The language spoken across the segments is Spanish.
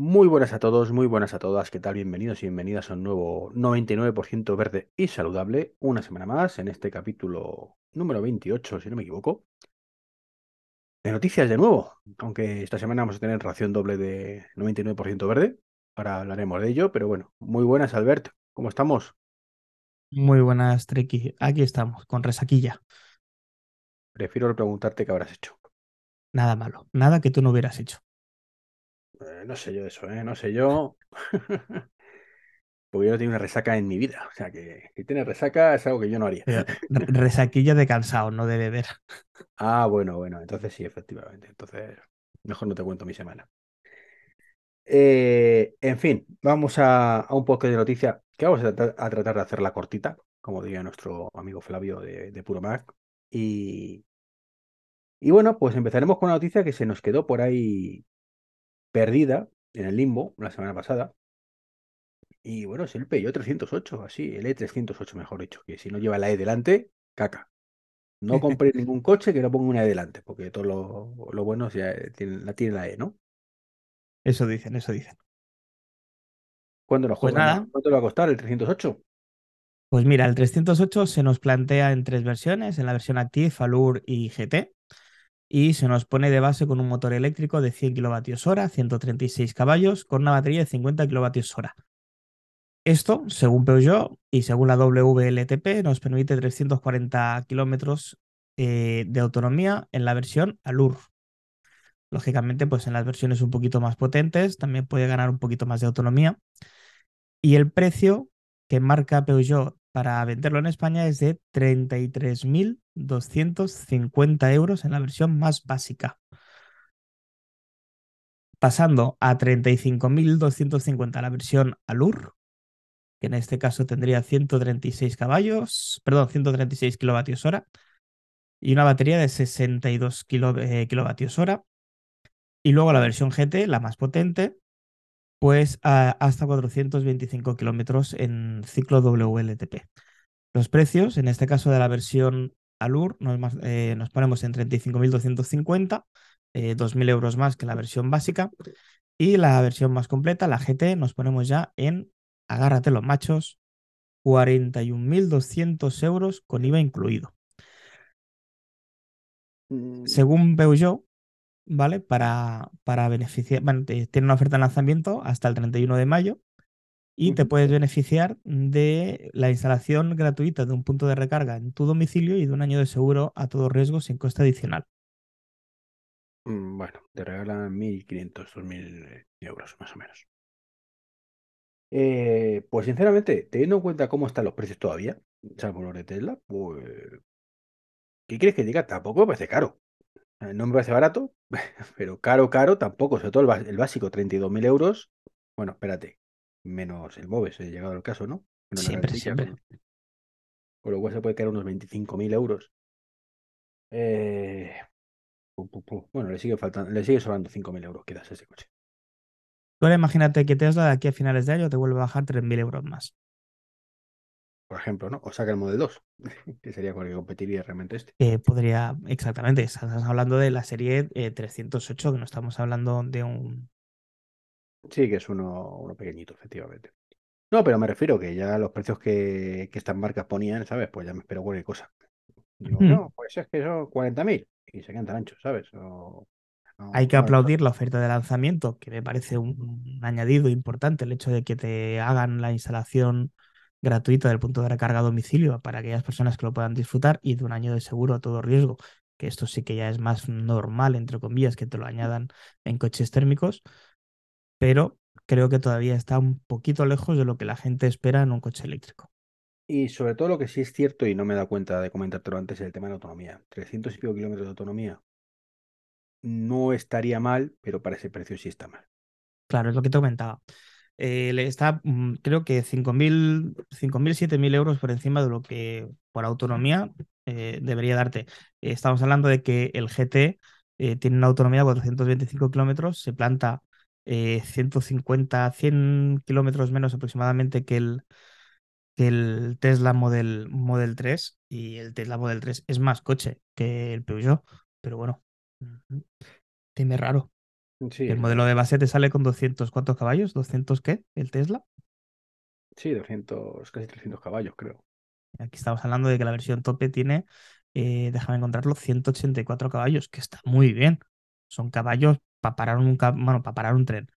Muy buenas a todos, muy buenas a todas. ¿Qué tal? Bienvenidos y bienvenidas a un nuevo 99% verde y saludable. Una semana más en este capítulo número 28, si no me equivoco. De noticias de nuevo, aunque esta semana vamos a tener ración doble de 99% verde. Ahora hablaremos de ello, pero bueno, muy buenas, Albert. ¿Cómo estamos? Muy buenas, Treki. Aquí estamos, con resaquilla. Prefiero preguntarte qué habrás hecho. Nada malo, nada que tú no hubieras hecho. Eh, no sé yo eso, ¿eh? No sé yo. Porque yo no tengo una resaca en mi vida. O sea que si tienes resaca es algo que yo no haría. resaquilla de cansado, no de beber. Ah, bueno, bueno, entonces sí, efectivamente. Entonces, mejor no te cuento mi semana. Eh, en fin, vamos a, un poco de noticia que vamos a tratar, de hacerla cortita, como diría nuestro amigo Flavio de, de Puro Mac. Y, y bueno, pues empezaremos con una noticia que se nos quedó por ahí perdida en el limbo la semana pasada. Y bueno, es el Peugeot 308, así, el E308 mejor dicho, que si no lleva la E delante, caca. No compré ningún coche que no ponga una E delante, porque todo lo, bueno ya la tiene la E, ¿no? Eso dicen, eso dicen. ¿Cuándo lo pues ¿Cuánto va a costar el 308? Pues mira, el 308 se nos plantea en tres versiones, en la versión Active, Allure y GT y se nos pone de base con un motor eléctrico de 100 kWh, 136 caballos, con una batería de 50 kWh. Esto, según Peugeot y según la WLTP, nos permite 340 kilómetros eh, de autonomía en la versión Allure. Lógicamente, pues en las versiones un poquito más potentes también puede ganar un poquito más de autonomía. Y el precio que marca Peugeot para venderlo en España es de 33.250 euros en la versión más básica. Pasando a 35.250 la versión Alur, que en este caso tendría 136 caballos, perdón, 136 kilovatios hora y una batería de 62 eh, kilovatios hora. Y luego la versión GT, la más potente, pues hasta 425 kilómetros en ciclo WLTP. Los precios, en este caso de la versión Alur, nos, eh, nos ponemos en 35.250, eh, 2.000 euros más que la versión básica. Y la versión más completa, la GT, nos ponemos ya en, agárrate los machos, 41.200 euros con IVA incluido. Mm. Según Peugeot, ¿vale? Para, para beneficiar, tiene una oferta de lanzamiento hasta el 31 de mayo y te puedes beneficiar de la instalación gratuita de un punto de recarga en tu domicilio y de un año de seguro a todo riesgo sin coste adicional. Mm, bueno, te regalan 1.500, 2.000 euros más o menos. Eh, pues sinceramente, teniendo en cuenta cómo están los precios todavía, salvo los de Tesla, pues... ¿Qué quieres que diga? Tampoco me parece caro. Eh, no me parece barato, pero caro, caro tampoco. Sobre todo el, básico, 32.000 euros. Bueno, espérate, menos el MOVES, he llegado al caso, ¿no? siempre, siempre. Con, lo cual se puede quedar unos 25.000 euros. Eh, bueno, le sigue faltando, le sigue sobrando 5.000 euros quizás ese coche. Ahora imagínate que Tesla de aquí a finales de año te vuelve a bajar 3.000 euros más. Por ejemplo, ¿no? O saca el Model 2, que sería con el que competiría realmente este. Eh, podría, exactamente, estás hablando de la serie 308, eh, que no estamos hablando de un, Sí, que es uno, uno pequeñito, efectivamente. No, pero me refiero que ya los precios que, estas marcas ponían, ¿sabes? Pues ya me espero cualquier cosa. Digo, no, pues es que son 40.000 y se quedan tan anchos, ¿sabes? Hay que aplaudir la oferta de lanzamiento, que me parece un, añadido importante el hecho de que te hagan la instalación gratuita del punto de recarga a domicilio para aquellas personas que lo puedan disfrutar y de un año de seguro a todo riesgo, que esto sí que ya es más normal, entre comillas, que te lo añadan en coches térmicos pero creo que todavía está un poquito lejos de lo que la gente espera en un coche eléctrico. Y sobre todo lo que sí es cierto, y no me he dado cuenta de comentártelo antes, es el tema de la autonomía. 300 y pico kilómetros de autonomía no estaría mal, pero para ese precio sí está mal. Claro, es lo que te comentaba. Eh, está, mm, creo que 5.000, 7.000 euros por encima de lo que por autonomía eh, debería darte. estamos hablando de que el GT eh, tiene una autonomía de 425 kilómetros, se planta 150, eh, 100 kilómetros menos aproximadamente que el, que el Tesla Model, Model 3 y el Tesla Model 3 es más coche que el Peugeot, pero bueno, dime raro. Sí, El lo modelo de- base te sale con 200, ¿cuántos caballos? ¿200 qué? ¿El Tesla? sí, 200, casi 300 caballos, creo. Aquí estamos hablando de que la versión tope tiene, eh, déjame encontrarlo, 184 caballos, que está muy bien. Son caballos para parar un, bueno, para parar un tren,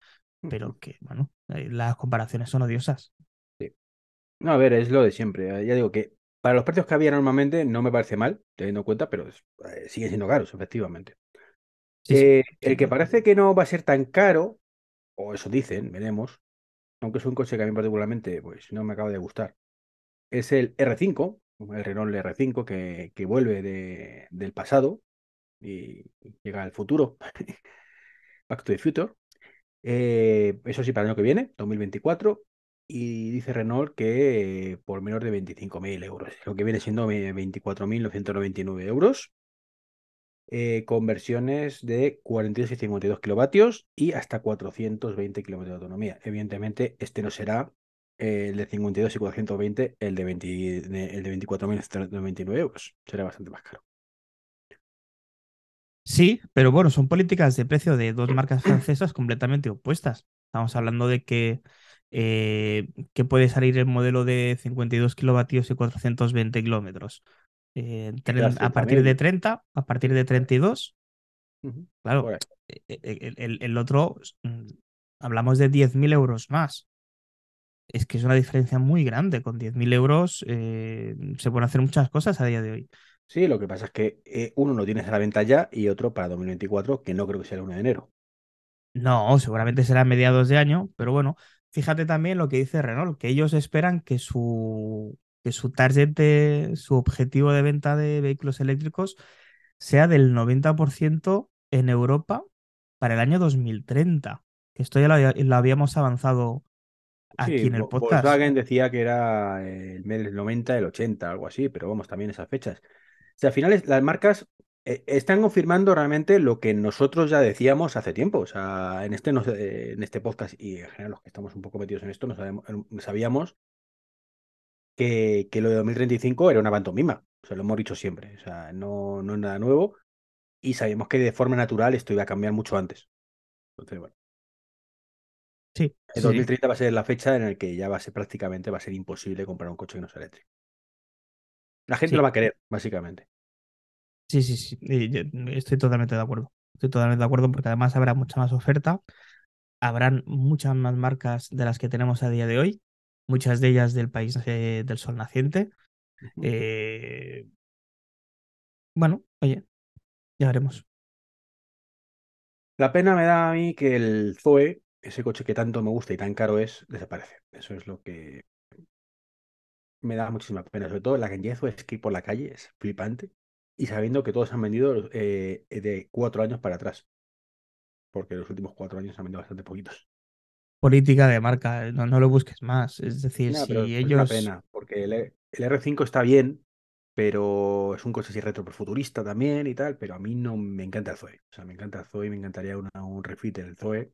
pero que, bueno, eh, las comparaciones son odiosas. Sí. No, a ver, es lo de siempre. eh, Ya digo que para los precios que había normalmente no me parece mal, teniendo en cuenta, pero eh, siguen siendo caros, efectivamente. Sí, sí, Eh, el que parece que no va a ser tan caro, o eso dicen, veremos, aunque es un coche que a mí particularmente pues, no me acaba de gustar, es el R5, el Renault R5 que, que vuelve de- del pasado y llega al futuro, Back to the Future. Eh, eso sí, para el año que viene, 2024. Y dice Renault que eh, por menos de 25.000 euros, lo que viene siendo eh, 24.999 euros, eh, con versiones de 42 y 52 kilovatios y hasta 420 kilómetros de autonomía. Evidentemente, este no será eh, el de 52 y 420, el de, 20 de- el de 24.999 euros. Será bastante más caro. Sí, pero bueno, son políticas de precio de dos marcas francesas completamente opuestas. Estamos hablando de que, eh, que puede salir el modelo de 52 kilovatios y 420 kilómetros. Eh, tren- a partir 30.000. de 30, a partir de 32, Ujú, claro, por ahí. e- e- el, el- el otro, mm, hablamos de 10.000 euros más. Es que es una diferencia muy grande. Con 10.000 euros eh, se pueden hacer muchas cosas a día de hoy. Sí, lo que pasa es que eh, uno lo tienes a la venta ya y otro para 2024, que no creo que sea el 1 de enero. No, seguramente será a mediados de año, pero bueno, fíjate también lo que dice Renault, que ellos esperan que su, que su target, de- su objetivo de venta de vehículos eléctricos sea del 90% en Europa para el año 2030. Que esto ya lo, lo habíamos avanzado Sí, aquí en el podcast. Volkswagen decía que era el mes del 90, el 80, algo así, pero vamos, también esas fechas. O sea, al final las marcas eh, están confirmando realmente lo que nosotros ya decíamos hace tiempo. O sea, en este, en este podcast y en general los que estamos un poco metidos en esto, no sabemos- sabíamos que, que lo de 2035 era una pantomima. O sea, lo hemos dicho siempre. O sea, no, no es nada nuevo. Y sabíamos que de forma natural esto iba a cambiar mucho antes. Entonces, bueno. Sí, El sí, sí. 2030 va a ser la fecha en la que ya va a ser prácticamente va a ser imposible comprar un coche que no sea eléctrico. La gente lo Sí, va a querer, básicamente. sí, sí, sí. Estoy totalmente de acuerdo. Estoy totalmente de acuerdo porque además habrá mucha más oferta. habrán muchas más marcas de las que tenemos a día de hoy, muchas de ellas del país eh, del sol naciente. Eh, bueno, oye, ya veremos. La pena me da a mí que el Zoe, ese coche que tanto me gusta y tan caro es, desaparece. Eso es lo que me da muchísima pena. Sobre todo la cantidad de Zoes que hay por la calle es flipante. Y sabiendo que todos han vendido eh, de cuatro años para atrás. Porque los últimos cuatro años han vendido bastante poquitos. Política de marca, no, no lo busques más. Es decir, si es una ellos, pena, porque el, el R5 está bien, pero es un coche así retrofuturista también y tal, pero a mí no me encanta el Zoe. O sea, me encanta el Zoe, me encantaría una- un refit en el Zoe.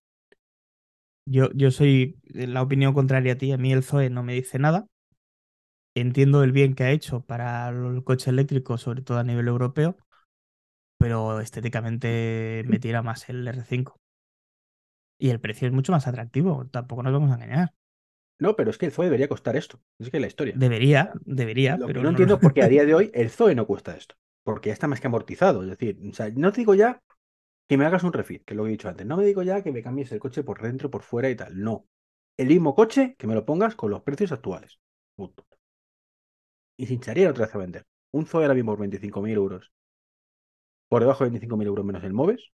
yo, yo soy la opinión contraria a ti, a mí el Zoe no me dice nada. Entiendo el bien que ha hecho para el coche eléctrico, sobre todo a nivel europeo, pero estéticamente me tira más el R5. Y el precio es mucho más atractivo, tampoco nos vamos a engañar. No, pero es que el Zoe debería costar esto. Es que es la historia. Debería, debería, Lo que pero no no. entiendo es por qué a día de hoy el Zoe no cuesta esto. Porque ya está más que amortizado. Es decir, o sea, no te digo ya que me hagas un refit, que es lo que he dicho antes. No me digo ya que me cambies el coche por dentro, por fuera y tal. No. El mismo coche que me lo pongas con los precios actuales. Punto. Y se hincharía otra vez a vender. Un Zoe ahora mismo por 25.000 euros. Por debajo de 25.000 euros menos el Moves.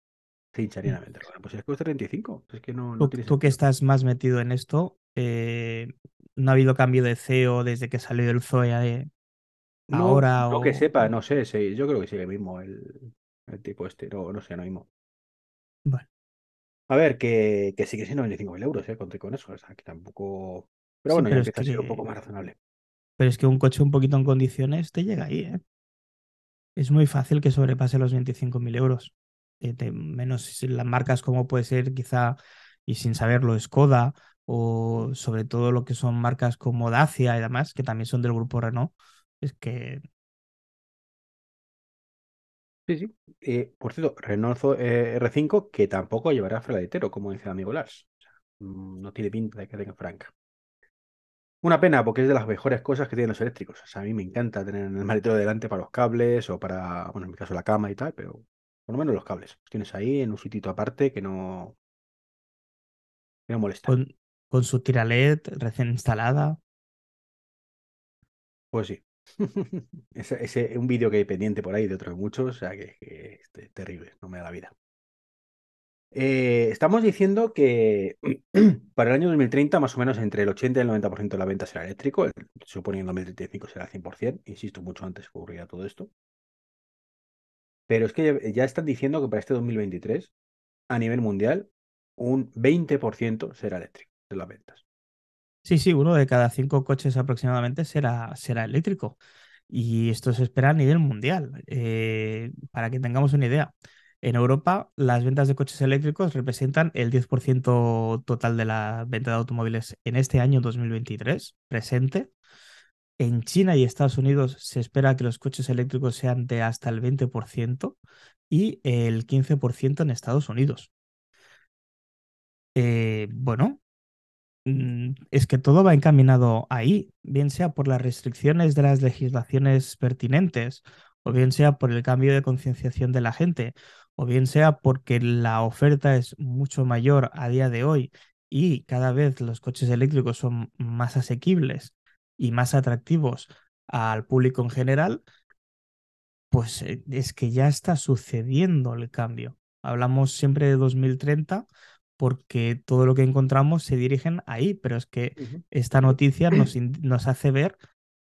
Se hincharían a vender. Bueno, pues es que cuesta 35. Es que no, no Tú, tú que estás más metido en esto, eh, ¿no ha habido cambio de CEO desde que salió el Zoe eh, No, ahora no que sepa, no sé. sí, yo creo que sigue mismo el, el tipo este. No, no sé, no mismo. Bueno, A ver, que, que sigue siendo 25.000 euros, ¿eh? Conté con eso. O sea, que tampoco. Pero sí, bueno, ya pero es empieza a ser un poco que, más razonable. pero es que un coche un poquito en condiciones te llega ahí, ¿eh? Es muy fácil que sobrepase los 25.000 euros. Eh, menos las marcas como puede ser quizá, y sin saberlo, Skoda, o sobre todo lo que son marcas como Dacia y demás, que también son del grupo Renault. Es que Sí, sí. Eh, por cierto, Renault eh, R5 que tampoco llevará freladetero, como dice el amigo Lars. Mm, no tiene pinta de que tenga franca. Una pena, porque es de las mejores cosas que tienen los eléctricos. O sea, a mí me encanta tener el maletero delante para los cables o para, bueno, en mi caso la cama y tal, pero por lo menos los cables. Los tienes ahí en un sitito aparte que no, que no molesta. Con, con su tira LED recién instalada. Pues sí. ese, ese- un vídeo que hay pendiente por ahí de otros muchos, o sea que, que es terrible, no me da la vida. Eh, estamos diciendo que para el año 2030, más o menos entre el 80 y el 90% de la venta será eléctrico, el- suponiendo 2035 será el 100%, insisto, mucho antes que ocurría todo esto. Pero es que ya, están diciendo que para este 2023, a nivel mundial, un 20% será eléctrico de las ventas. Sí, sí, uno de cada cinco coches aproximadamente será, será eléctrico. Y esto se espera a nivel mundial. Eh, para que tengamos una idea, en Europa las ventas de coches eléctricos representan el 10% total de la venta de automóviles en este año 2023, presente. En China y Estados Unidos se espera que los coches eléctricos sean de hasta el 20% y el 15% en Estados Unidos. Eh, bueno, mm, es que todo va encaminado ahí, bien sea por las restricciones de las legislaciones pertinentes, o bien sea por el cambio de concienciación de la gente, o bien sea porque la oferta es mucho mayor a día de hoy y cada vez los coches eléctricos son más asequibles y más atractivos al público en general, pues eh, es que ya está sucediendo el cambio. Hablamos siempre de 2030 porque todo lo que encontramos se dirigen ahí, pero es que esta noticia nos hace ver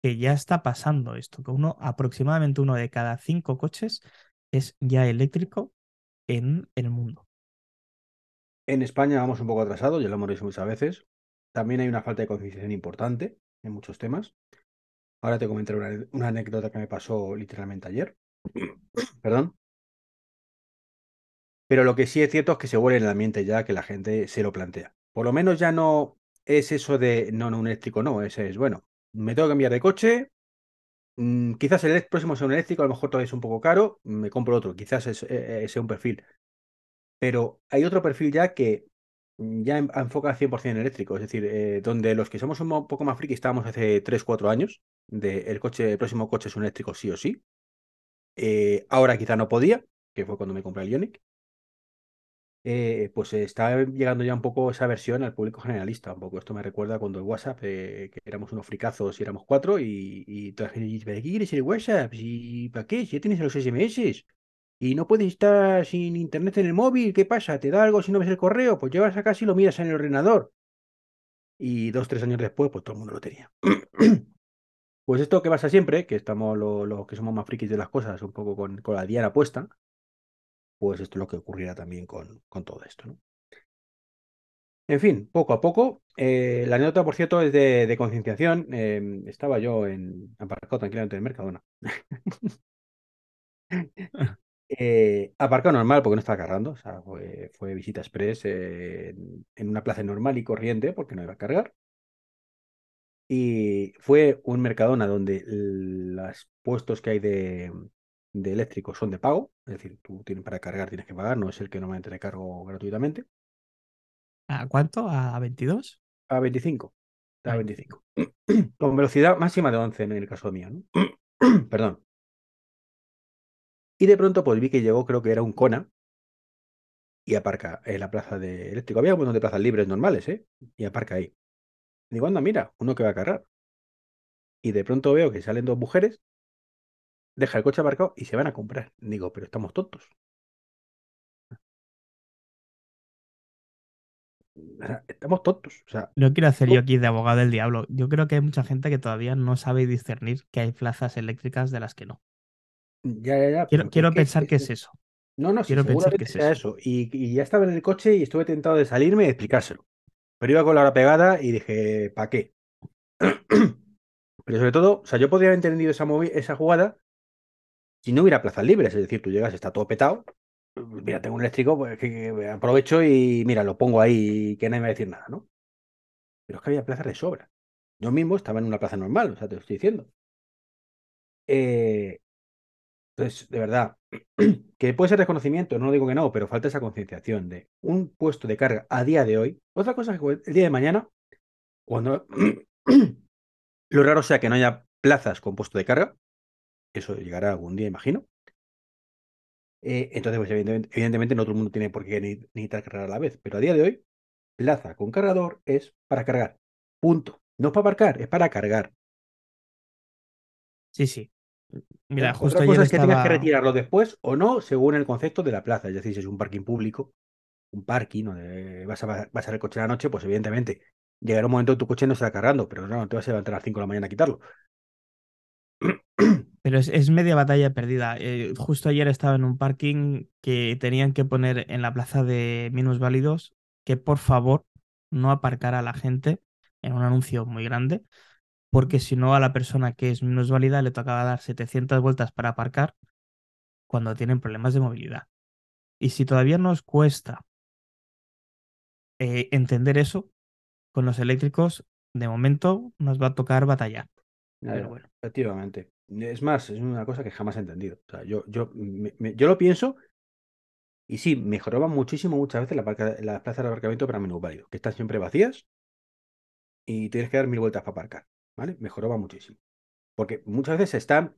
que ya está pasando esto, que uno, aproximadamente uno de cada cinco coches es ya eléctrico en el mundo. En España vamos un poco atrasados, ya lo hemos dicho muchas veces. También hay una falta de concienciación importante en muchos temas. Ahora te comentaré una, una anécdota que me pasó literalmente ayer. Perdón. Pero lo que sí es cierto es que se vuelve en el ambiente ya que la gente se lo plantea. Por lo menos ya no es eso de no, no, un eléctrico, no. Ese es, bueno, me tengo que cambiar de coche. mm, quizás el próximo sea un eléctrico, a lo mejor todavía es un poco caro. Me compro otro, quizás es, eh, eh, sea un perfil. Pero hay otro perfil ya que ya en- enfoca al 100% en eléctrico. Es decir, eh, donde los que somos un poco más friki estábamos hace 3-4 años, de el coche, el próximo coche es un eléctrico sí o sí. Eh, ahora quizá no podía, que fue cuando me compré el Ioniq. Eh, pues está llegando ya un poco esa versión al público generalista. Un poco esto me recuerda cuando el WhatsApp, eh, que éramos unos fricazos y éramos cuatro, y, y toda la gente ¿para qué quieres el WhatsApp? ¿Y para qué? Ya tienes los SMS. Y no puedes estar sin internet en el móvil, ¿qué pasa? ¿Te da algo si no ves el correo? Pues llevas a casa y lo miras en el ordenador. Y dos, tres años después, pues todo el mundo lo tenía. Pues esto que pasa siempre, que estamos los lo que somos más frikis de las cosas, un poco con, la diana puesta, pues esto es lo que ocurrirá también con, todo esto, ¿no? En fin, poco a poco. eh, la anécdota, por cierto, es de, concienciación. eh, estaba yo en, aparcado tranquilamente en Mercadona. Eh, aparcado normal porque no estaba cargando. O sea, fue, fue visita express eh, en, en una plaza normal y corriente porque no iba a cargar. Y fue un Mercadona donde los puestos que hay de, de eléctricos son de pago. Es decir, tú tienes para cargar, tienes que pagar, no es el que normalmente te cargo gratuitamente. ¿A cuánto? ¿A 22? A 25. A A 25. Con velocidad máxima de 11 en el caso mío, ¿no? Perdón. Y de pronto pues vi que llegó, creo que era un Kona, y aparca en la plaza de eléctrico. Había un montón de plazas libres normales, ¿eh? Y aparca ahí. Digo, anda, mira, uno que va a cargar. Y de pronto veo que salen dos mujeres, deja el coche aparcado y se van a comprar. Digo, pero estamos tontos. Estamos tontos. O sea, No quiero hacer yo aquí de abogado del diablo. Yo creo que hay mucha gente que todavía no sabe discernir que hay plazas eléctricas de las que no. Ya, ya, ya. Quiero, que pensar que es- es eso. No, no, sí, quiero pensar seguramente que es eso. eso. Y, y ya estaba en el coche y estuve tentado de salirme y explicárselo. Pero iba con la hora pegada y dije, ¿para qué? Pero sobre todo, o sea, yo podría haber entendido esa, jugada si no hubiera plazas libres. Es decir, tú llegas, está todo petado. Mira, tengo un eléctrico, pues que aprovecho y mira, lo pongo ahí y que nadie me va a decir nada, ¿no? Pero es que había plazas de sobra. Yo mismo estaba en una plaza normal, o sea, te lo estoy diciendo. Eh, Entonces, de verdad, que puede ser desconocimiento, no digo que no, pero falta esa concienciación de un puesto de carga a día de hoy. Otra cosa es que el día de mañana, cuando lo raro sea que no haya plazas con puesto de carga, eso llegará algún día, imagino. Eh, entonces, pues evidentemente, no todo el mundo tiene por qué necesitar cargar a la vez, pero a día de hoy, plaza con cargador es para cargar. Punto. No es para aparcar, es para cargar. Sí, sí. Mira, justo Otra cosa es que tengas que retirarlo después o no, según el concepto de la plaza. Es decir, si es un parking público, un parking donde vas a pasar el coche la noche, pues evidentemente llegará un momento que tu coche no estará cargando, pero no, no te vas a levantar a las 5 de la mañana a quitarlo. Pero es, media batalla perdida. Eh, justo ayer estaba en un parking que tenían que poner en la plaza de minusválidos que por favor no aparcara a la gente en un anuncio muy grande, porque si no a la persona que es minusválida le tocaba dar 700 vueltas para aparcar cuando tienen problemas de movilidad. Y si todavía nos cuesta eh, entender eso, con los eléctricos, de momento nos va a tocar batallar. Pero bueno. Efectivamente. Es más, es una cosa que jamás he entendido. O sea, yo, yo, yo lo pienso y sí, mejoraban muchísimo muchas veces las la plazas de aparcamiento para minusválidos, que están siempre vacías y tienes que dar mil vueltas para aparcar. ¿Vale? Mejoraba muchísimo. Porque muchas veces están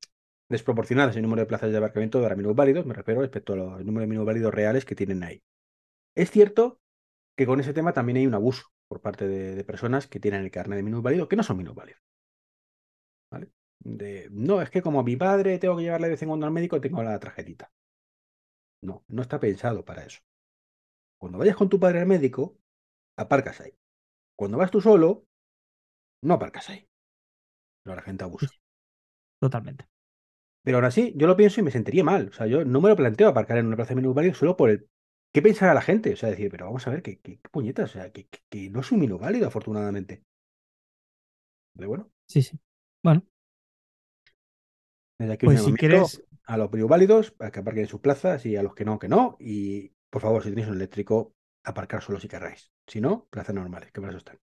desproporcionadas el número de plazas de aparcamiento para minusválidos, me refiero respecto al número de minusválidos reales que tienen ahí. Es cierto que con ese tema también hay un abuso por parte de, personas que tienen el carnet de minusválido que no son minusválidos. ¿Vale? De, no, es que como a mi padre tengo que llevarle de vez en cuando al médico, tengo la tarjetita. No, no está pensado para eso. Cuando vayas con tu padre al médico, aparcas ahí. Cuando vas tú solo, no aparcas ahí. Pero la gente abusa. Totalmente. Pero aún así, yo lo pienso y me sentiría mal. O sea, yo no me lo planteo aparcar en una plaza de minusválido solo por el. ¿Qué pensará la gente? O sea, decir, pero vamos a ver, ¿qué, qué, puñetas? O sea, que, no es un minusválido, afortunadamente. De bueno. Sí, sí. Bueno. Desde aquí pues si quieres, a los válidos para que aparquen en sus plazas y a los que no, que no. Y por favor, si tenéis un eléctrico, aparcar solo si querráis. Si no, plazas normales, que para eso están.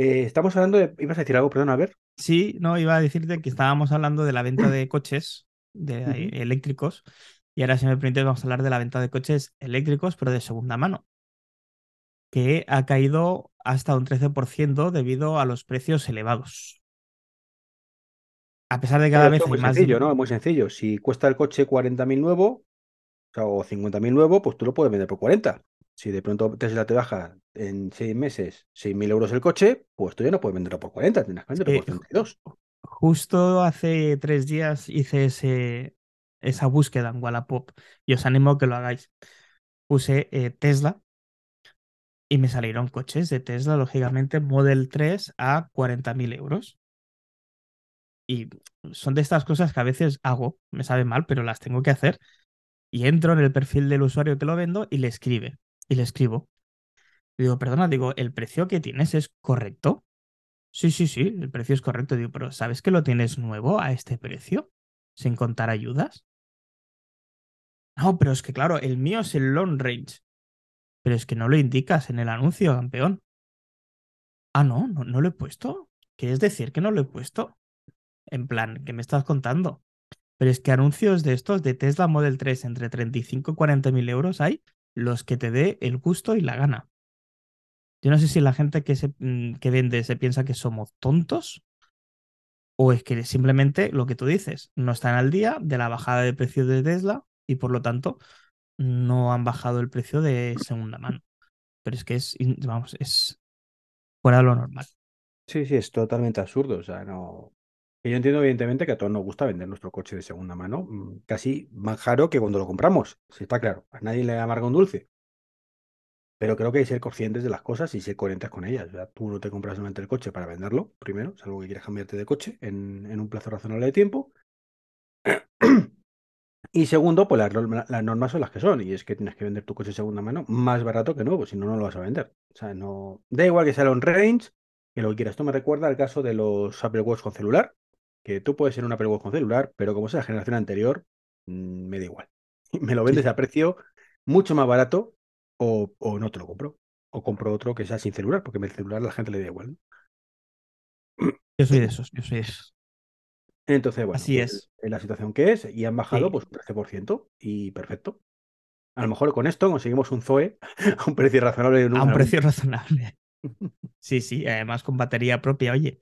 Eh, estamos hablando de. ¿Ibas a decir algo? Perdón, a ver. Sí, no, iba a decirte que estábamos hablando de la venta de coches de, eléctricos. Y ahora, si me permite, vamos a hablar de la venta de coches eléctricos, pero de segunda mano. Que ha caído hasta un 13% debido a los precios elevados. A pesar de que cada vez muy más. sencillo, ¿no? Muy sencillo. Si cuesta el coche 40.000 nuevo, o, sea, o 50.000 nuevo, pues tú lo puedes vender por 40. Si de pronto Tesla te baja en seis meses 6.000 euros el coche, pues tú ya no puedes venderlo por 40, tienes que venderlo por 32. Justo hace tres días hice ese, esa búsqueda en Wallapop y os animo a que lo hagáis. Puse eh, Tesla y me salieron coches de Tesla, lógicamente, Model 3 a 40.000 euros. Y son de estas cosas que a veces hago, me sabe mal, pero las tengo que hacer. Y entro en el perfil del usuario que lo vendo y le escribe. Y le escribo. digo, perdona, digo, ¿el precio que tienes es correcto? Sí, sí, sí, el precio es correcto. Digo, pero ¿sabes que lo tienes nuevo a este precio? Sin contar ayudas. No, pero es que claro, el mío es el long range. Pero es que no lo indicas en el anuncio, campeón. Ah, no, no, no lo he puesto. ¿Quieres decir que no lo he puesto? En plan, ¿qué me estás contando? Pero es que anuncios de estos de Tesla Model 3 entre 35 y 40 mil euros hay los que te dé el gusto y la gana. Yo no sé si la gente que, se, mm, que vende se piensa que somos tontos o es que simplemente lo que tú dices, no están al día de la bajada de precio de Tesla y por lo tanto no han bajado el precio de segunda mano. Pero es que es, vamos, es fuera de lo normal. Sí, sí, es totalmente absurdo. O sea, no, yo entiendo, evidentemente, que a todos nos gusta vender nuestro coche de segunda mano, mm, casi más caro que cuando lo compramos, si está claro. A nadie le amarga un dulce. Pero creo que hay que ser conscientes de las cosas y ser coherentes con ellas. O tú no te compras solamente el coche para venderlo, primero, salvo que quieras cambiarte de coche en, un plazo razonable de tiempo. Y segundo, pues las, normas son las que son, y es que tienes que vender tu coche de segunda mano más barato que nuevo, si no, no lo vas a vender. O sea, no. Da igual que sea on range, que lo que quieras. Esto me recuerda al caso de los Apple Watch con celular, que tú puedes ser un Apple Watch con celular, pero como sea la generación anterior, mm, me da igual. Me lo vendes a precio mucho más barato o, no te lo compro. O compro otro que sea sin celular, porque el celular a la gente le da igual. Yo soy de esos, yo soy de esos. Entonces, bueno, Así pues es. es la situación que es y han bajado Sí, pues un 13% y perfecto. A lo mejor con esto conseguimos un Zoe a un precio razonable en a un precio razonable. Sí, sí, además con batería propia, oye.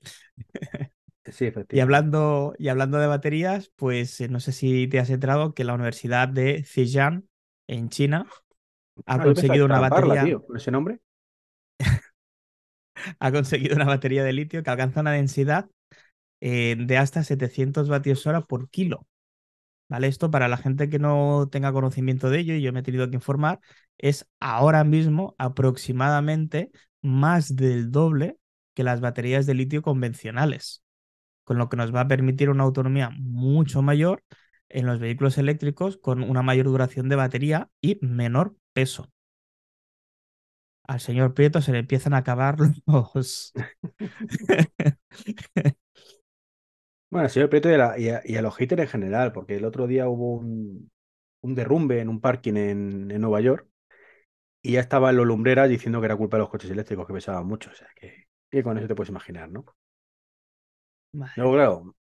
Sí, Y hablando, y hablando de baterías, pues eh, no sé si te has enterado que la Universidad de Zhejiang, en China, ha Ah, conseguido una batería, tío, con ese nombre. ha conseguido una batería de litio que alcanza una densidad eh, de hasta 700 vatios hora por kilo. ¿Vale? Esto para la gente que no tenga conocimiento de ello, y yo me he tenido que informar, es ahora mismo aproximadamente más del doble que las baterías de litio convencionales, con lo que nos va a permitir una autonomía mucho mayor en los vehículos eléctricos con una mayor duración de batería y menor peso. Al señor Prieto se le empiezan a acabar los... Bueno, al señor Prieto y a, los haters en general, porque el otro día hubo un, derrumbe en un parking en, en Nueva York y ya estaban los lumbreras diciendo que era culpa de los coches eléctricos que pesaban mucho. O sea, que, que con eso te puedes imaginar, ¿no? Madre Luego, claro,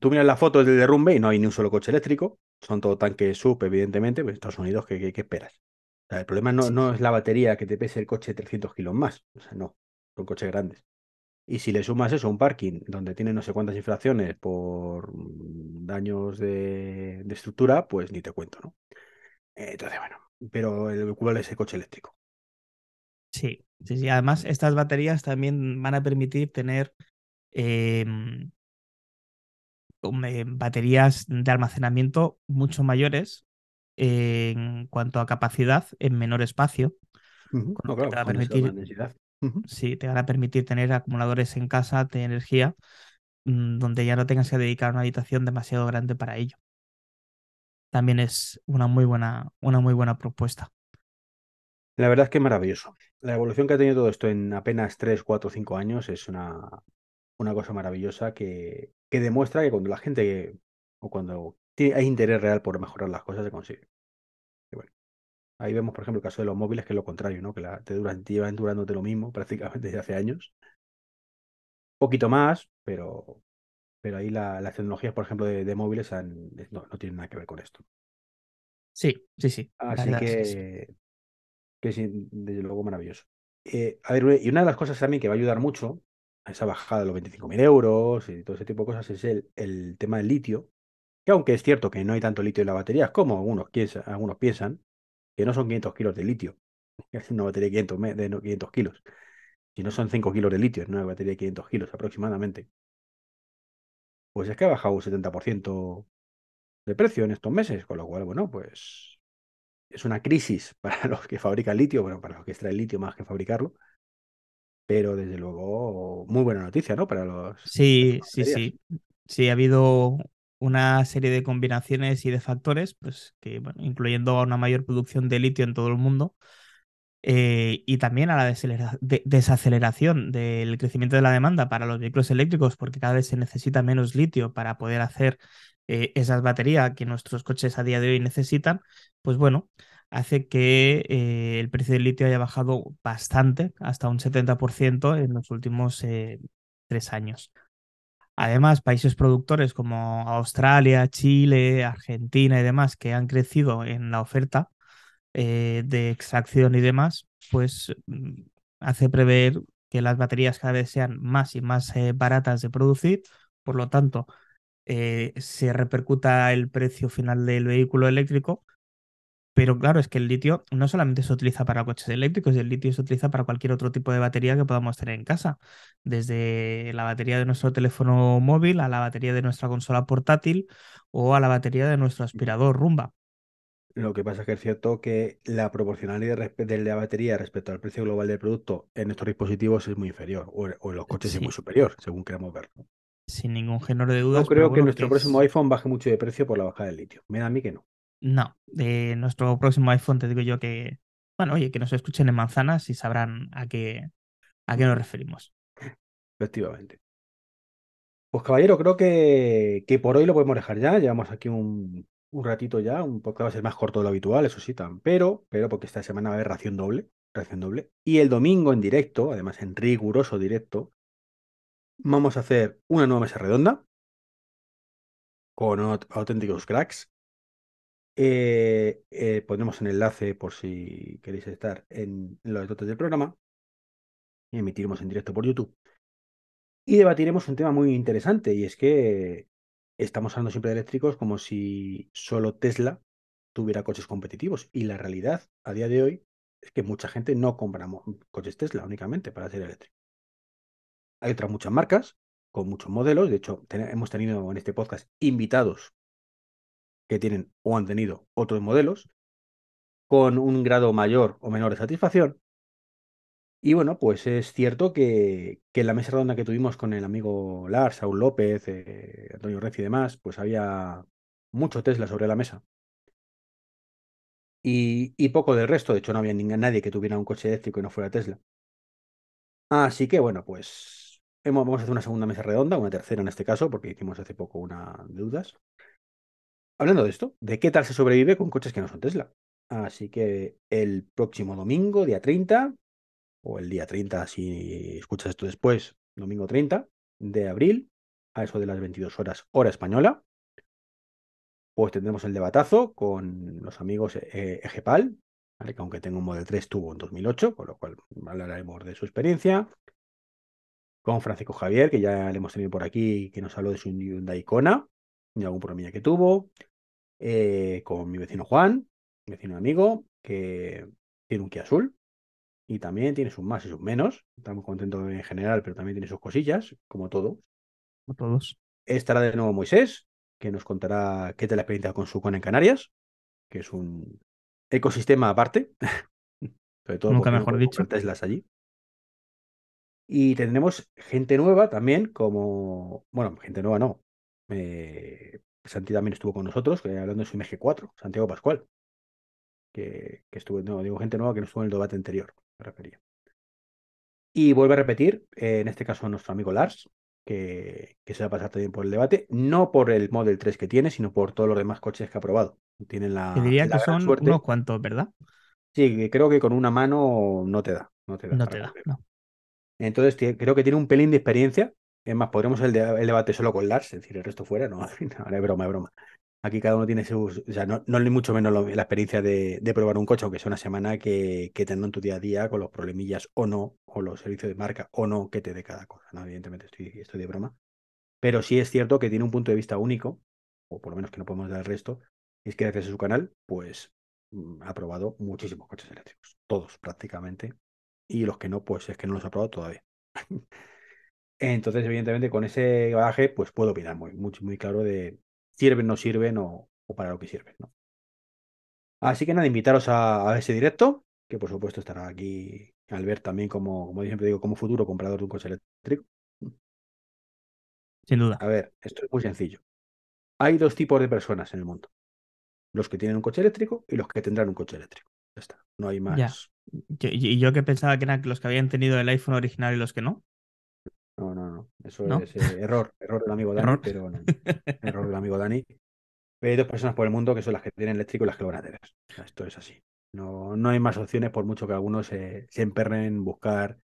tú miras las fotos del derrumbe y no hay ni un solo coche eléctrico. Son todo tanques sub, evidentemente, pues Estados Unidos, ¿qué, qué- qué esperas? O sea, el problema no, Sí. no es la batería que te pese el coche 300 kilos más. O sea, no, son coches grandes. Y si le sumas eso a un parking donde tiene no sé cuántas infracciones por daños de, de estructura, pues ni te cuento, ¿no? Entonces, bueno, pero el cuál es el coche eléctrico. Sí, sí, sí. Además, estas baterías también van a permitir tener eh, baterías de almacenamiento mucho mayores en cuanto a capacidad en menor espacio, No, que te va a permitir, sí, te van a permitir tener acumuladores en casa de energía mm, donde ya no tengas que dedicar una habitación demasiado grande para ello. También es una muy buena, una muy buena propuesta. La verdad es que maravilloso. La evolución que ha tenido todo esto en apenas 3, 4, 5 años es una, una cosa maravillosa que, que demuestra que cuando la gente o cuando tiene- hay interés real por mejorar las cosas se consigue. Y bueno, ahí vemos, por ejemplo, el caso de los móviles, que es lo contrario, ¿no? Que la, te duran, te llevan durándote lo mismo prácticamente desde hace años. poquito más, pero, pero ahí la- las tecnologías, por ejemplo, de, de móviles han- no, no tienen nada que ver con esto. Sí, sí, sí. Así verdad que sí. que, sí, desde luego maravilloso. Eh, a ver, y una de las cosas también que va a ayudar mucho esa bajada de los 25.000 euros y todo ese tipo de cosas es el, el tema del litio, que aunque es cierto que no hay tanto litio en las baterías como algunos, algunos piensan, que no son 500 kilos de litio, es una batería de 500, me- de no- 500 kilos, si no son 5 kilos de litio, es una batería de 500 kilos aproximadamente. Pues es que ha bajado un 70% de precio en estos meses, con lo cual, bueno, pues es una crisis para los que fabrican litio, bueno, para los que extraen litio más que fabricarlo, pero desde luego muy buena noticia, ¿no? Para los Sí, sí, sí. Sí, ha habido una serie de combinaciones y de factores, pues que, bueno, incluyendo una mayor producción de litio en todo el mundo, eh, y también a la desacelera- de- desaceleración del crecimiento de la demanda para los vehículos eléctricos, porque cada vez se necesita menos litio para poder hacer eh, esas baterías que nuestros coches a día de hoy necesitan, pues bueno, hace que eh, el precio del litio haya bajado bastante, hasta un 70% en los últimos eh, tres años. Además, países productores como Australia, Chile, Argentina y demás, que han crecido en la oferta eh, de extracción y demás, pues mm, hace prever que las baterías cada vez sean más y más baratas de producir, por lo tanto, se repercuta el precio final del vehículo eléctrico. Pero claro, es que el litio no solamente se utiliza para coches eléctricos, el litio se utiliza para cualquier otro tipo de batería que podamos tener en casa, desde la batería de nuestro teléfono móvil a la batería de nuestra consola portátil o a la batería de nuestro aspirador Rumba. Lo que pasa es que es cierto que la proporcionalidad de la batería respecto al precio global del producto en estos dispositivos es muy inferior, o, en los coches es muy superior, según queramos verlo. sin ningún género de No dudas, pero creo que nuestro que próximo iPhone baje mucho de precio por la bajada del litio. Me da a mí que no. No, de nuestro próximo iPhone te digo yo que, bueno, oye, que nos escuchen en manzanas y sabrán a qué, a qué nos referimos. Efectivamente. Pues caballero, creo que, que por hoy lo podemos dejar ya. Llevamos aquí un, un ratito ya, un poco va a ser más corto de lo habitual, eso sí, pero, pero porque esta semana va a haber ración doble, ración doble. Y el domingo en directo, además en riguroso directo, vamos a hacer una nueva mesa redonda. con auténticos cracks. Eh, eh, pondremos un enlace por si queréis estar en, los dotes del programa. Y emitiremos en directo por YouTube. Y debatiremos un tema muy interesante, y es que estamos hablando siempre de eléctricos como si solo Tesla tuviera coches competitivos. Y la realidad a día de hoy es que mucha gente no compra coches Tesla únicamente para ser eléctrico. Hay otras muchas marcas con muchos modelos. De hecho, hemos tenido en este podcast invitados que tienen o han tenido otros modelos con un grado mayor o menor de satisfacción. Y bueno, pues es cierto que, en la mesa redonda que tuvimos con el amigo Lars, Saúl López, eh, Antonio Rez y demás, pues había mucho Tesla sobre la mesa. Y, y, poco del resto. De hecho, no había nadie que tuviera un coche eléctrico y no fuera Tesla. Así que bueno, pues hemos, vamos a hacer una segunda mesa redonda, una tercera en este caso, porque hicimos hace poco una de dudas. Hablando de esto, de qué tal se sobrevive con coches que no son Tesla. Así que el próximo domingo, día 30, o el día 30 si escuchas esto después, domingo 30 de abril, a eso de las 22 horas hora española, pues tendremos el debatazo con los amigos eh, Egepal, que aunque tengo un Model 3 tuvo en 2008, con lo cual hablaremos de su experiencia, con Francisco Javier, que ya le hemos tenido por aquí, que nos habló de su Hyundai Kona y algún problema que tuvo, eh, con mi vecino Juan, vecino amigo, que tiene un Kia Azul, y también tiene sus más y sus menos. Estamos contentos en general, pero también tiene sus cosillas, como todo. Como todos. Estará de nuevo Moisés, que nos contará qué tal la experiencia con su con en Canarias, que es un ecosistema aparte. Sobre todo Nunca mejor dicho. Teslas allí. Y tendremos gente nueva también, como. Bueno, gente nueva no. Eh, Santi también estuvo con nosotros, hablando de su MG4, Santiago Pascual. Que, que estuvo, no, digo gente nueva que no estuvo en el debate anterior refería. Y vuelve a repetir, eh, en este caso nuestro amigo Lars, que, se va a pasar también por el debate, no por el Model 3 que tiene, sino por todos los demás coches que ha probado. Tienen la. Te diría que son unos cuantos, ¿verdad? Sí, creo que con una mano no te da. No te da. No te da Entonces creo que tiene un pelín de experiencia. Es más, podremos el, el debate solo con Lars, es decir, el resto fuera, no, no, es broma, es broma. Aquí cada uno tiene sus, o sea, no, ni mucho menos la experiencia de, probar un coche, aunque sea una semana que, que en tu día a día con los problemillas o no, o los servicios de marca o no que te dé cada cosa. Evidentemente estoy, estoy de broma. Pero sí es cierto que tiene un punto de vista único, o por lo menos que no podemos dar el resto, es que gracias a su canal, pues mm, ha probado muchísimos coches eléctricos, todos prácticamente, y los que no, pues es que no los ha probado todavía. Entonces, evidentemente, con ese bagaje, pues puedo opinar muy, muy, muy claro de, sirven, no sirven o, para lo que sirven. ¿no? Así que nada, invitaros a, ese directo, que por supuesto estará aquí Albert también como, como siempre digo, como futuro comprador de un coche eléctrico. Sin duda. A ver, esto es muy sencillo. Hay dos tipos de personas en el mundo. Los que tienen un coche eléctrico y los que tendrán un coche eléctrico. Ya está. No hay más. y yo que pensaba que eran los que habían tenido el iPhone original y los que no. No, no, no. Eso es eh, error, error del amigo Dani, pero no, error del amigo Dani. hay dos personas por el mundo que son las que tienen eléctrico y las que lo van a tener. esto es así. No, no hay más opciones por mucho que algunos se, se emperren en buscar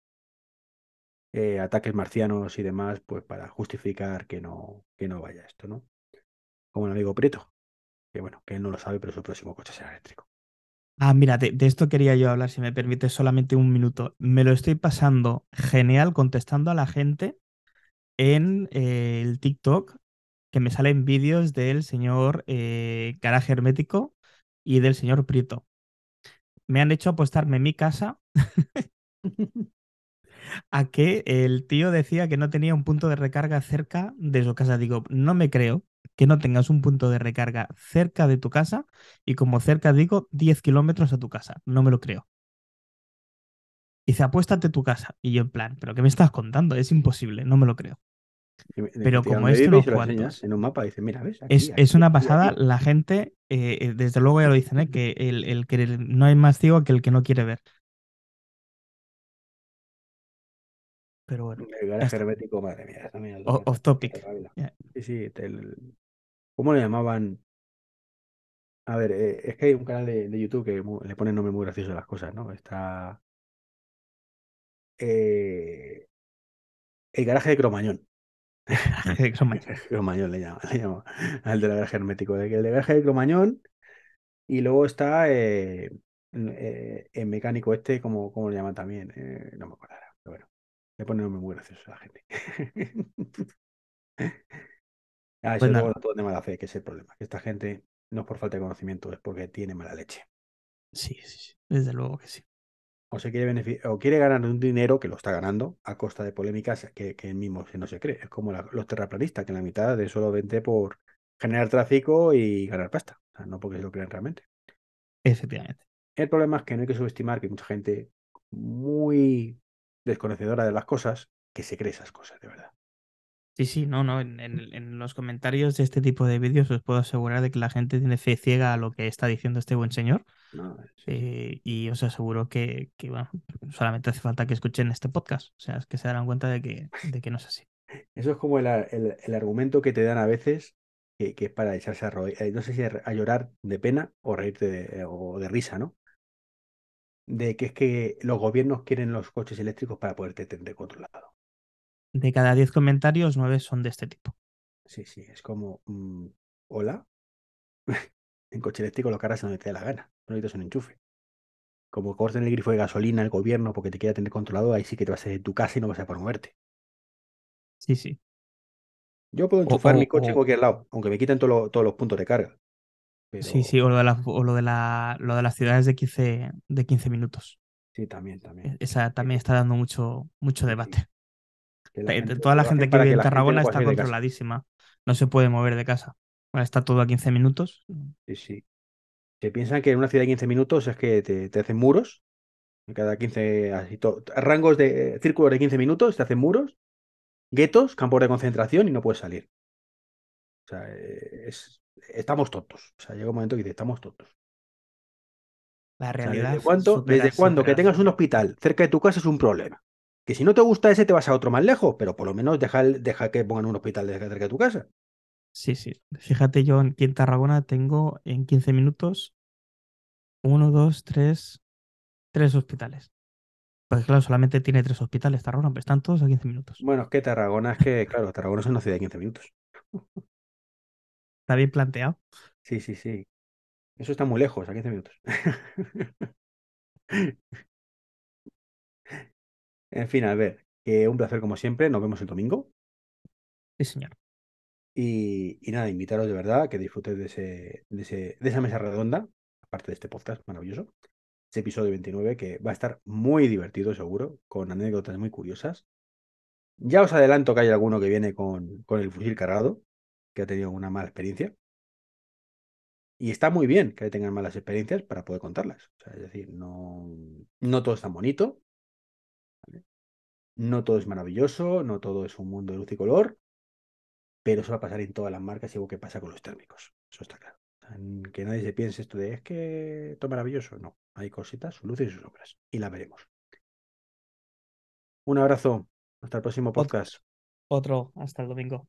eh, ataques marcianos y demás, pues para justificar que no, que no vaya esto, ¿no? Como el amigo Prieto, que bueno, que él no lo sabe, pero su próximo coche será eléctrico. Ah, mira, de, esto quería yo hablar, si me permite solamente un minuto. Me lo estoy pasando genial contestando a la gente en eh, el TikTok, que me salen vídeos del señor eh, Garaje Hermético y del señor Prieto. Me han hecho apostarme mi casa a que el tío decía que no tenía un punto de recarga cerca de su casa. Digo, no me creo que no tengas un punto de recarga cerca de tu casa y como cerca digo 10 kilómetros a tu casa. No me lo creo. Dice, apuéstate tu casa. Y yo en plan, ¿pero qué me estás contando? Es imposible, no me lo creo. Pero como esto no En un mapa dice, mira, ¿ves? es, una pasada. La gente, eh, eh, desde luego ya lo dicen, ¿eh? que el, el, que no hay más ciego que el que no quiere ver. Pero bueno. El garaje hermético, madre mía. off topic. Sí, sí. ¿Cómo le llamaban? A ver, eh, es que hay un canal de, YouTube que le pone nombre muy gracioso a las cosas, ¿no? Está. Eh, el garaje de Cromañón. de Cromañón. Cromañón le llama, le llama al de la garaje hermético. El de garaje de Cromañón. Y luego está eh, eh, el mecánico este, como, como lo llaman también. Eh, no me acuerdo ahora, pero bueno. Le pone nombre muy gracioso a la gente. ah, eso Pues luego todo de mala fe, que es el problema. Que esta gente no es por falta de conocimiento, es porque tiene mala leche. Sí, sí, sí. Desde luego que sí. O se quiere o quiere ganar un dinero que lo está ganando a costa de polémicas que, que él mismo no se cree. Es como la- los terraplanistas, que la mitad de solo vende por generar tráfico y ganar pasta. O sea, no porque se lo crean realmente. Efectivamente. El problema es que no hay que subestimar que hay mucha gente muy desconocedora de las cosas que se cree esas cosas, de verdad. Sí, sí, no, no. En, en- en los comentarios de este tipo de vídeos os puedo asegurar de que la gente tiene fe ciega a lo que está diciendo este buen señor. No, sí, sí. eh, y os aseguro que, que, bueno, solamente hace falta que escuchen este podcast. O sea, es que se darán cuenta de que, de que no es así. Eso es como el, el- el argumento que te dan a veces, que, que es para echarse a, eh, no sé si a, a llorar de pena o reírte de, o de risa, ¿no? De que es que los gobiernos quieren los coches eléctricos para poderte tener controlado. De cada 10 comentarios, 9 son de este tipo. Sí, sí, es como, mm, hola, en coche eléctrico lo cargas donde te dé la gana, no necesitas un enchufe. Como corten el grifo de gasolina el gobierno porque te quiera tener controlado, ahí sí que te vas a ir de tu casa y no vas a poder moverte. Sí, sí. Yo puedo enchufar o- mi coche en cualquier lado, aunque me quiten todo lo- todos los puntos de carga. Pero Sí, sí, o lo de, la- o lo de, la, lo de las ciudades de 15, de 15 minutos. sí, también, también. E- Esa también está dando mucho, mucho debate. Que la gente Toda la gente que vive en Tarragona está controladísima. No se puede mover de casa. Bueno, está todo a 15 minutos. Sí, sí. Se piensan que en una ciudad de 15 minutos es que te, te hacen muros. Cada 15, así to- rangos de círculos de 15 minutos te hacen muros, guetos, campos de concentración y no puedes salir. O sea, eh, es, estamos tontos. O sea, llega un momento que dices, estamos tontos. La O sea, realidad. ¿desde cuándo, supera- desde cuándo que tengas un hospital cerca de tu casa es un problema? Que si no te gusta ese, te vas a otro más lejos, pero por lo menos deja, el- deja que pongan un hospital de- cerca de tu casa. Sí, sí. Fíjate, yo aquí en Tarragona tengo en 15 minutos uno, dos, tres, tres hospitales. Pues claro, solamente tiene tres hospitales Tarragona, pero están todos a 15 minutos. Bueno, es que Tarragona es que, claro, Tarragona es una ciudad de 15 minutos. Está bien planteado. Sí, sí, sí. Eso está muy lejos, a 15 minutos. En fin, a ver, que un placer como siempre. Nos vemos el domingo. Sí, señor. Y, y nada, invitaros de verdad a que disfrutéis de, ese, de, ese, de esa mesa redonda, aparte de este podcast maravilloso. Ese episodio 29 que va a estar muy divertido, seguro, con anécdotas muy curiosas. Ya os adelanto que hay alguno que viene con, con el fusil cargado, que ha tenido una mala experiencia. Y está muy bien que tengan malas experiencias para poder contarlas. O sea, es decir, no, no todo es tan bonito. No todo es maravilloso, no todo es un mundo de luz y color, pero eso va a pasar en todas las marcas y algo que pasa con los térmicos. Eso está claro. Que nadie se piense esto de es que esto es maravilloso. No, hay cositas, sus luces y sus sombras. Y las veremos. Un abrazo. Hasta el próximo podcast. Otro, hasta el domingo.